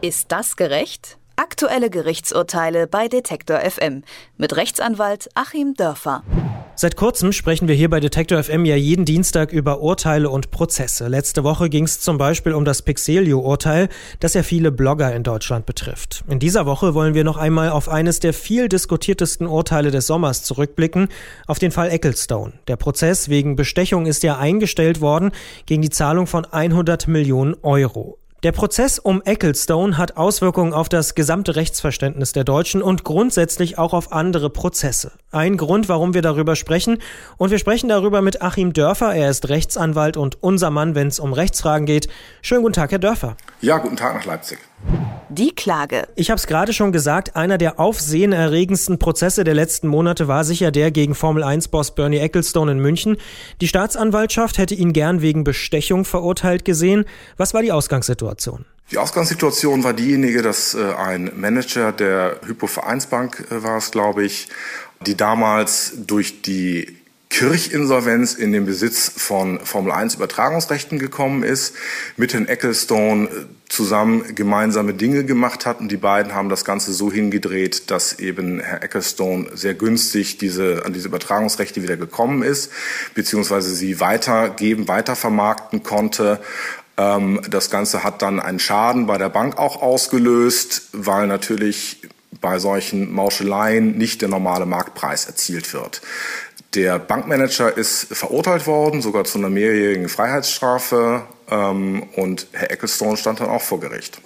Ist das gerecht? Aktuelle Gerichtsurteile bei Detektor FM mit Rechtsanwalt Achim Dörfer. Seit kurzem sprechen wir hier bei Detektor FM ja jeden Dienstag über Urteile und Prozesse. Letzte Woche ging es zum Beispiel um das Pixelio-Urteil, das ja viele Blogger in Deutschland betrifft. In dieser Woche wollen wir noch einmal auf eines der viel diskutiertesten Urteile des Sommers zurückblicken, auf den Fall Ecclestone. Der Prozess wegen Bestechung ist ja eingestellt worden gegen die Zahlung von 100 Millionen Euro. Der Prozess um Ecclestone hat Auswirkungen auf das gesamte Rechtsverständnis der Deutschen und grundsätzlich auch auf andere Prozesse. Ein Grund, warum wir darüber sprechen. Und wir sprechen darüber mit Achim Dörfer. Er ist Rechtsanwalt und unser Mann, wenn es um Rechtsfragen geht. Schönen guten Tag, Herr Dörfer. Ja, guten Tag nach Leipzig. Die Klage. Ich habe es gerade schon gesagt, einer der aufsehenerregendsten Prozesse der letzten Monate war sicher der gegen Formel-1-Boss Bernie Ecclestone in München. Die Staatsanwaltschaft hätte ihn gern wegen Bestechung verurteilt gesehen. Was war die Ausgangssituation? Die Ausgangssituation war diejenige, dass äh, ein Manager der Hypo-Vereinsbank äh, war es, glaube ich, die damals durch die Kirchinsolvenz in den Besitz von Formel 1 Übertragungsrechten gekommen ist, mit Herrn Ecclestone äh, zusammen gemeinsame Dinge gemacht hat und die beiden haben das Ganze so hingedreht, dass eben Herr Ecclestone sehr günstig diese, an diese Übertragungsrechte wieder gekommen ist, beziehungsweise sie weitergeben, weitervermarkten konnte. Ähm, das Ganze hat dann einen Schaden bei der Bank auch ausgelöst, weil natürlich bei solchen Mauscheleien nicht der normale Marktpreis erzielt wird. Der Bankmanager ist verurteilt worden, sogar zu einer mehrjährigen Freiheitsstrafe. Ähm, und Herr Ecclestone stand dann auch vor Gericht.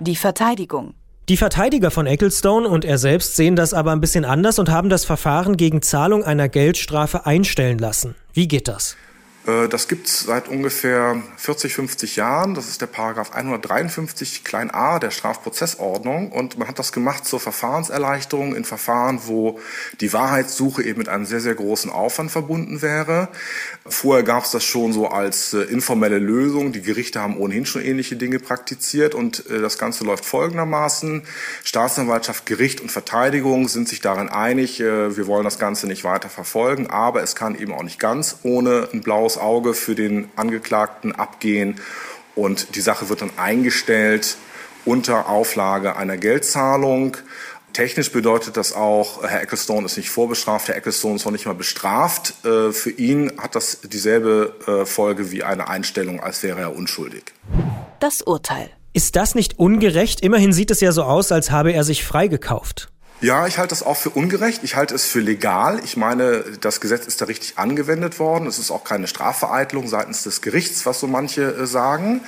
Die Verteidigung. Die Verteidiger von Ecclestone und er selbst sehen das aber ein bisschen anders und haben das Verfahren gegen Zahlung einer Geldstrafe einstellen lassen. Wie geht das? Äh, das gibt es seit ungefähr 40, 50 Jahren. Das ist der Paragraph 153 klein a der Strafprozessordnung. Und man hat das gemacht zur Verfahrenserleichterung in Verfahren, wo die Wahrheitssuche eben mit einem sehr, sehr großen Aufwand verbunden wäre. Vorher gab es das schon so als äh, informelle Lösung. Die Gerichte haben ohnehin schon ähnliche Dinge praktiziert. Und äh, das Ganze läuft folgendermaßen. Staatsanwaltschaft, Gericht und Verteidigung sind sich darin einig, wir wollen das Ganze nicht weiter verfolgen. Aber es kann eben auch nicht ganz ohne ein blaues blaues Auge für den Angeklagten abgehen und die Sache wird dann eingestellt unter Auflage einer Geldzahlung. Technisch bedeutet das auch, Herr Ecclestone ist nicht vorbestraft, Herr Ecclestone ist noch nicht mal bestraft. Äh, für ihn hat das dieselbe äh, Folge wie eine Einstellung, als wäre er unschuldig. Das Urteil. Ist das nicht ungerecht? Immerhin sieht es ja so aus, als habe er sich freigekauft. Ja, ich halte das auch für ungerecht. Ich halte es für legal. Ich meine, das Gesetz ist da richtig angewendet worden. Es ist auch keine Strafvereitlung seitens des Gerichts, was so manche äh, sagen.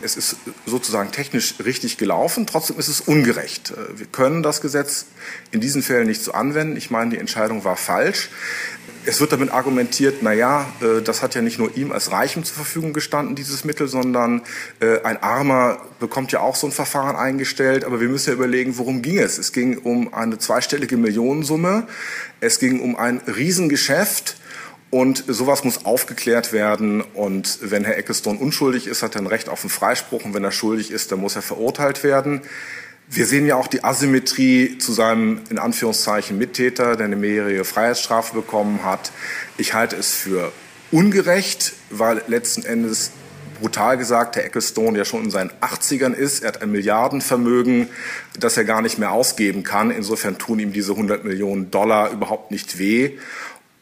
Es ist sozusagen technisch richtig gelaufen. Trotzdem ist es ungerecht. Äh, wir können das Gesetz in diesen Fällen nicht so anwenden. Ich meine, die Entscheidung war falsch. Es wird damit argumentiert, na ja, äh, das hat ja nicht nur ihm als Reichem zur Verfügung gestanden, dieses Mittel, sondern äh, ein Armer bekommt ja auch so ein Verfahren eingestellt. Aber wir müssen ja überlegen, worum ging es? Es ging um eine zweistellige Millionensumme. Es ging um ein Riesengeschäft. Und sowas muss aufgeklärt werden. Und wenn Herr Ecclestone unschuldig ist, hat er ein Recht auf einen Freispruch. Und wenn er schuldig ist, dann muss er verurteilt werden. Wir sehen ja auch die Asymmetrie zu seinem, in Anführungszeichen, Mittäter, der eine mehrjährige Freiheitsstrafe bekommen hat. Ich halte es für ungerecht, weil letzten Endes brutal gesagt, Herr Ecclestone ja schon in seinen 80ern ist. Er hat ein Milliardenvermögen, das er gar nicht mehr ausgeben kann. Insofern tun ihm diese 100 Millionen Dollar überhaupt nicht weh.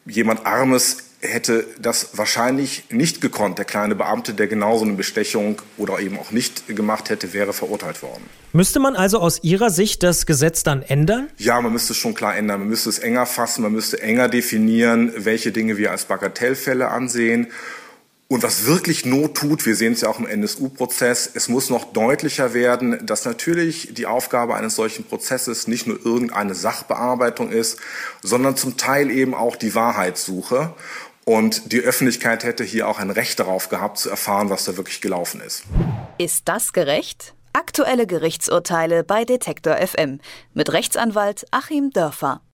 Jemand Armes hätte das wahrscheinlich nicht gekonnt. Der kleine Beamte, der genauso eine Bestechung oder eben auch nicht gemacht hätte, wäre verurteilt worden. Müsste man also aus Ihrer Sicht das Gesetz dann ändern? Ja, man müsste es schon klar ändern. Man müsste es enger fassen, man müsste enger definieren, welche Dinge wir als Bagatellfälle ansehen. Und was wirklich Not tut, wir sehen es ja auch im NSU-Prozess, es muss noch deutlicher werden, dass natürlich die Aufgabe eines solchen Prozesses nicht nur irgendeine Sachbearbeitung ist, sondern zum Teil eben auch die Wahrheitssuche. Und die Öffentlichkeit hätte hier auch ein Recht darauf gehabt, zu erfahren, was da wirklich gelaufen ist. Ist das gerecht? Aktuelle Gerichtsurteile bei Detektor FM mit Rechtsanwalt Achim Dörfer.